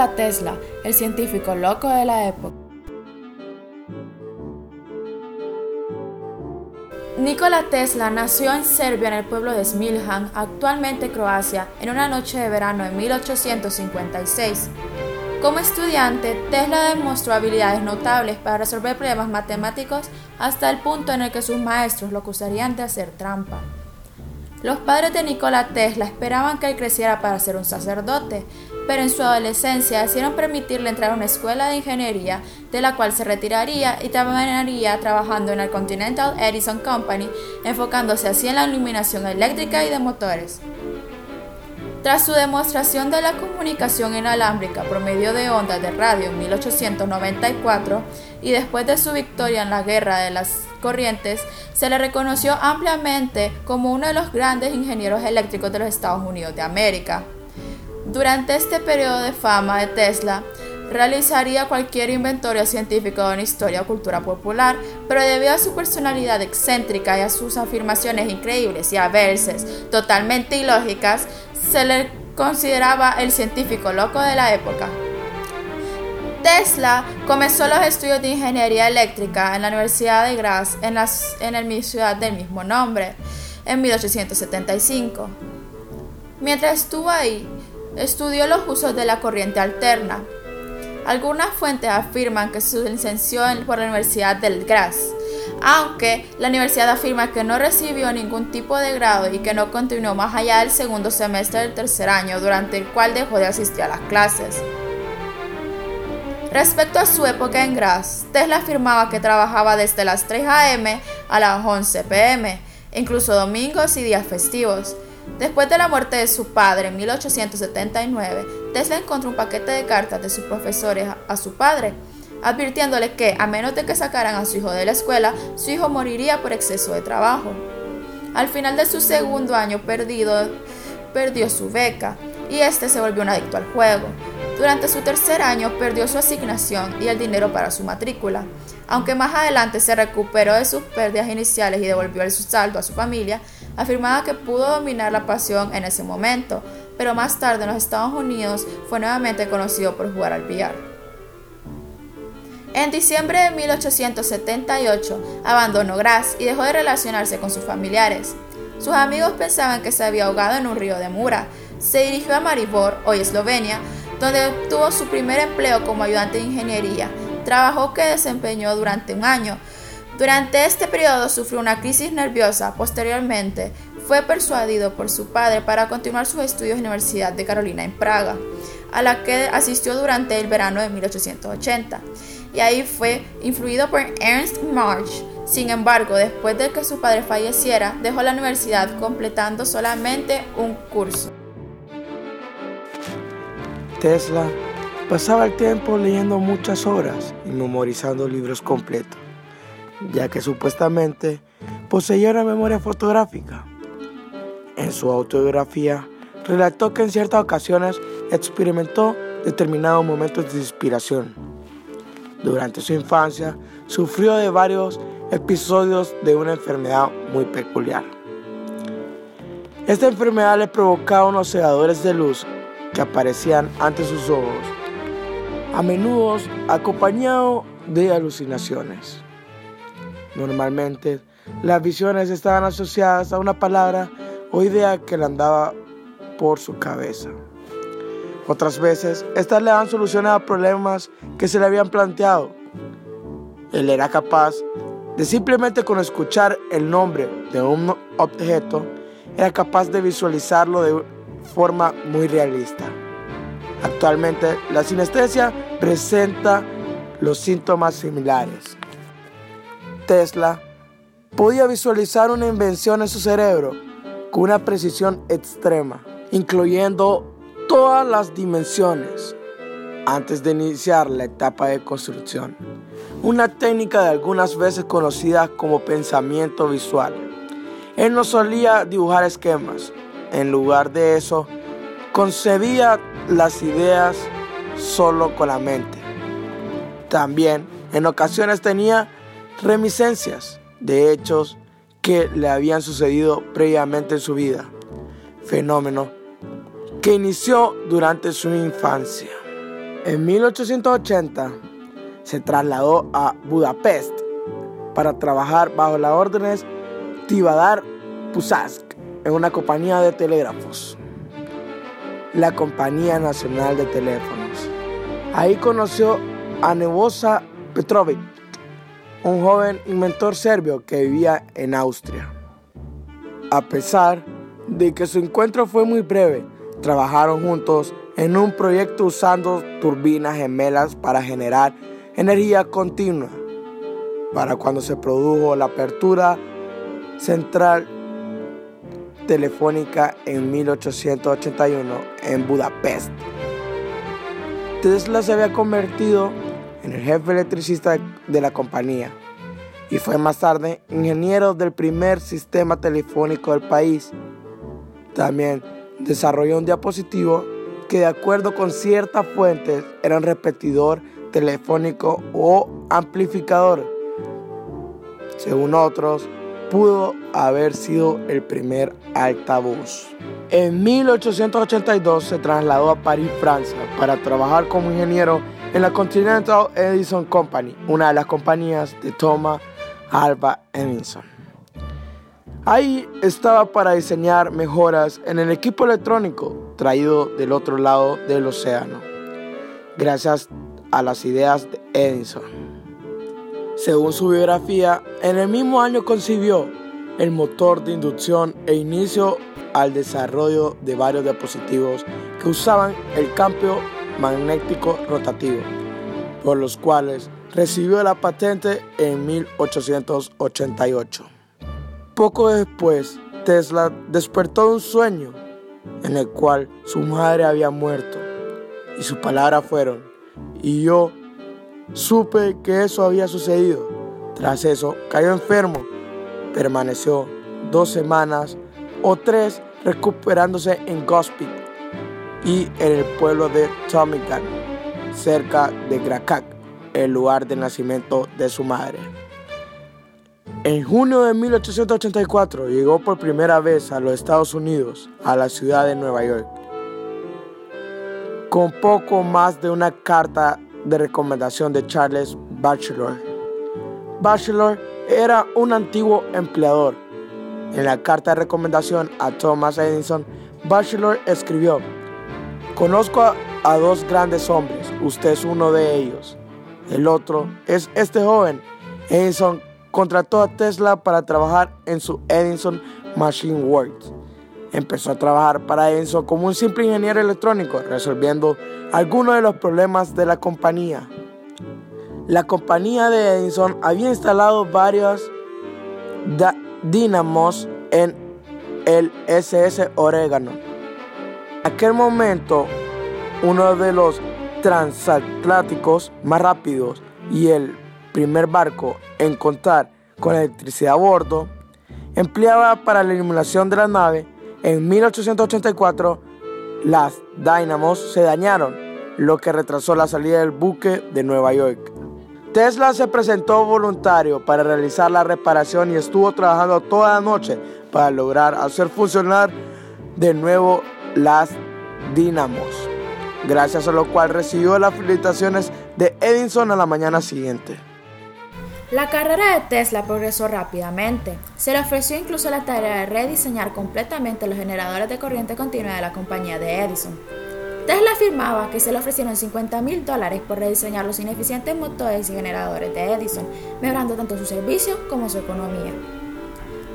Nikola Tesla, el científico loco de la época. Nikola Tesla nació en Serbia en el pueblo de Smiljan, actualmente Croacia, en una noche de verano de 1856. Como estudiante, Tesla demostró habilidades notables para resolver problemas matemáticos hasta el punto en el que sus maestros lo acusarían de hacer trampa. Los padres de Nikola Tesla esperaban que él creciera para ser un sacerdote, pero en su adolescencia decidieron permitirle entrar a una escuela de ingeniería de la cual se retiraría y terminaría trabajando en el Continental Edison Company, enfocándose así en la iluminación eléctrica y de motores. Tras su demostración de la comunicación inalámbrica por medio de ondas de radio en 1894 y después de su victoria en la Guerra de las Corrientes, se le reconoció ampliamente como uno de los grandes ingenieros eléctricos de los Estados Unidos de América. Durante este periodo de fama de Tesla, realizaría cualquier inventario científico de una historia o cultura popular, pero debido a su personalidad excéntrica y a sus afirmaciones increíbles y a veces totalmente ilógicas, se le consideraba el científico loco de la época. Tesla comenzó los estudios de ingeniería eléctrica en la Universidad de Graz en, la en ciudad del mismo nombre en 1875. Mientras estuvo ahí, estudió los usos de la corriente alterna. Algunas fuentes afirman que se licenció por la Universidad del Graz, aunque la universidad afirma que no recibió ningún tipo de grado y que no continuó más allá del segundo semestre del tercer año, durante el cual dejó de asistir a las clases. Respecto a su época en Graz, Tesla afirmaba que trabajaba desde las 3 a.m. a las 11 p.m., incluso domingos y días festivos. Después de la muerte de su padre en 1879, Tesla encontró un paquete de cartas de sus profesores a su padre, advirtiéndole que, a menos de que sacaran a su hijo de la escuela, su hijo moriría por exceso de trabajo. Al final de su segundo año perdido, perdió su beca y este se volvió un adicto al juego. Durante su tercer año perdió su asignación y el dinero para su matrícula. Aunque más adelante se recuperó de sus pérdidas iniciales y devolvió el saldo a su familia, afirmaba que pudo dominar la pasión en ese momento, pero más tarde en los Estados Unidos fue nuevamente conocido por jugar al billar. En diciembre de 1878 abandonó Graz y dejó de relacionarse con sus familiares. Sus amigos pensaban que se había ahogado en un río de Mura. Se dirigió a Maribor, hoy Eslovenia, donde obtuvo su primer empleo como ayudante de ingeniería, trabajo que desempeñó durante un año. Durante este periodo sufrió una crisis nerviosa. Posteriormente, fue persuadido por su padre para continuar sus estudios en la Universidad de Carolina en Praga, a la que asistió durante el verano de 1880. Y ahí fue influido por Ernst March. Sin embargo, después de que su padre falleciera, dejó la universidad completando solamente un curso. Tesla pasaba el tiempo leyendo muchas horas y memorizando libros completos, ya que supuestamente poseía una memoria fotográfica. En su autobiografía relató que en ciertas ocasiones experimentó determinados momentos de inspiración. Durante su infancia sufrió de varios episodios de una enfermedad muy peculiar. Esta enfermedad le provocaba unos cegadores de luz que aparecían ante sus ojos, a menudo acompañado de alucinaciones. Normalmente, las visiones estaban asociadas a una palabra o idea que le andaba por su cabeza. Otras veces, estas le daban soluciones a problemas que se le habían planteado. Él era capaz de simplemente con escuchar el nombre de un objeto, era capaz de visualizarlo de forma muy realista. Actualmente, la sinestesia presenta los síntomas similares. Tesla podía visualizar una invención en su cerebro con una precisión extrema, incluyendo todas las dimensiones antes de iniciar la etapa de construcción. Una técnica de algunas veces conocida como pensamiento visual. Él no solía dibujar esquemas, en lugar de eso, concebía las ideas solo con la mente. También en ocasiones tenía reminiscencias de hechos que le habían sucedido previamente en su vida, fenómeno que inició durante su infancia. En 1880 se trasladó a Budapest para trabajar bajo las órdenes Tivadar Pusask en una compañía de telégrafos, la Compañía Nacional de Teléfonos. Ahí conoció a Nevosa Petrovic, un joven inventor serbio que vivía en Austria. A pesar de que su encuentro fue muy breve, trabajaron juntos en un proyecto usando turbinas gemelas para generar energía continua. Para cuando se produjo la apertura central telefónica en 1881 en Budapest. Tesla se había convertido en el jefe electricista de la compañía y fue más tarde ingeniero del primer sistema telefónico del país. También desarrolló un diapositivo que de acuerdo con ciertas fuentes era un repetidor telefónico o amplificador. Según otros, pudo haber sido el primer altavoz. En 1882 se trasladó a París, Francia, para trabajar como ingeniero en la Continental Edison Company, una de las compañías de Thomas Alva Edison. Ahí estaba para diseñar mejoras en el equipo electrónico traído del otro lado del océano, gracias a las ideas de Edison. Según su biografía, en el mismo año concibió el motor de inducción e inicio al desarrollo de varios dispositivos que usaban el campo magnético rotativo, por los cuales recibió la patente en 1888. Poco después, Tesla despertó de un sueño en el cual su madre había muerto y sus palabras fueron, y yo supe que eso había sucedido. Tras eso, cayó enfermo, permaneció dos semanas o tres recuperándose en Gospit y en el pueblo de Tomican, cerca de Grakak, el lugar de nacimiento de su madre. En junio de 1884 llegó por primera vez a los Estados Unidos, a la ciudad de Nueva York, con poco más de una carta de recomendación de Charles Batchelor. Batchelor era un antiguo empleador. En la carta de recomendación a Thomas Edison, Batchelor escribió, Conozco a, dos grandes hombres, usted es uno de ellos. El otro es este joven. Edison contrató a Tesla para trabajar en su Edison Machine Works. Empezó a trabajar para Edison como un simple ingeniero electrónico, resolviendo algunos de los problemas de la compañía. La compañía de Edison había instalado varios dínamos en el SS Oregano aquel momento, uno de los transatlánticos más rápidos y el primer barco en contar con electricidad a bordo, empleaba para la iluminación de la nave. En 1884, las dínamos se dañaron, lo que retrasó la salida del buque de Nueva York. Tesla se presentó voluntario para realizar la reparación y estuvo trabajando toda la noche para lograr hacer funcionar de nuevo las dinamos, gracias a lo cual recibió las felicitaciones de Edison a la mañana siguiente. La carrera de Tesla progresó rápidamente. Se le ofreció incluso la tarea de rediseñar completamente los generadores de corriente continua de la compañía de Edison. Tesla afirmaba que se le ofrecieron 50 mil dólares por rediseñar los ineficientes motores y generadores de Edison, mejorando tanto su servicio como su economía.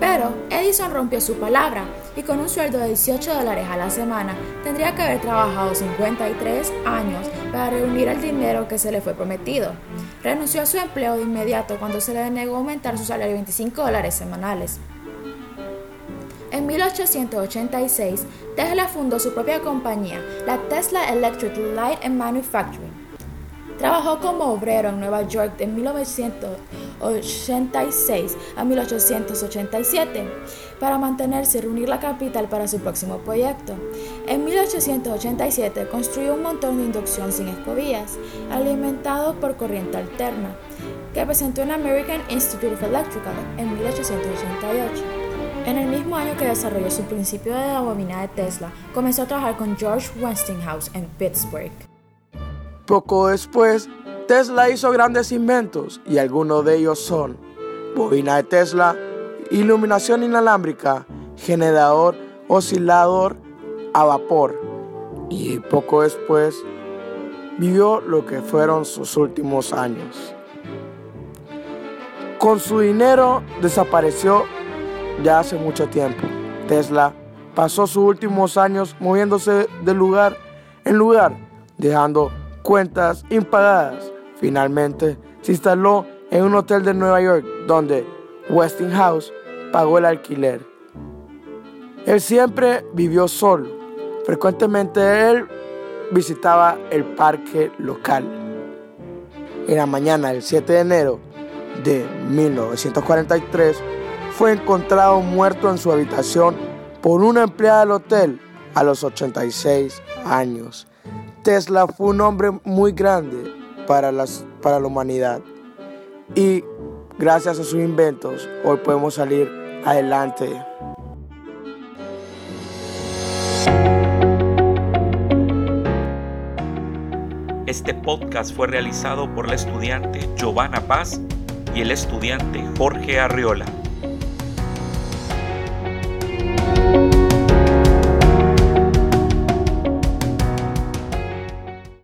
Pero Edison rompió su palabra y con un sueldo de 18 dólares a la semana tendría que haber trabajado 53 años para reunir el dinero que se le fue prometido. Renunció a su empleo de inmediato cuando se le denegó aumentar su salario a 25 dólares semanales. En 1886, Tesla fundó su propia compañía, la Tesla Electric Light and Manufacturing Trabajó como obrero en Nueva York de 1986 a 1887 para mantenerse y reunir la capital para su próximo proyecto. En 1887 construyó un montón de inducción sin escobillas, alimentado por corriente alterna, que presentó en American Institute of Electrical en 1888. En el mismo año que desarrolló su principio de la bobina de Tesla, comenzó a trabajar con George Westinghouse en Pittsburgh. Poco después, Tesla hizo grandes inventos y algunos de ellos son bobina de Tesla, iluminación inalámbrica, generador oscilador a vapor y poco después vivió lo que fueron sus últimos años. Con su dinero desapareció ya hace mucho tiempo. Tesla pasó sus últimos años moviéndose de lugar en lugar, dejando cuentas impagadas. Finalmente se instaló en un hotel de Nueva York donde Westinghouse pagó el alquiler. Él siempre vivió solo. Frecuentemente él visitaba el parque local. En la mañana del 7 de enero de 1943 fue encontrado muerto en su habitación por una empleada del hotel a los 86 años. Tesla fue un hombre muy grande para, las, para la humanidad y gracias a sus inventos hoy podemos salir adelante. Este podcast fue realizado por la estudiante Giovanna Paz y el estudiante Jorge Arriola.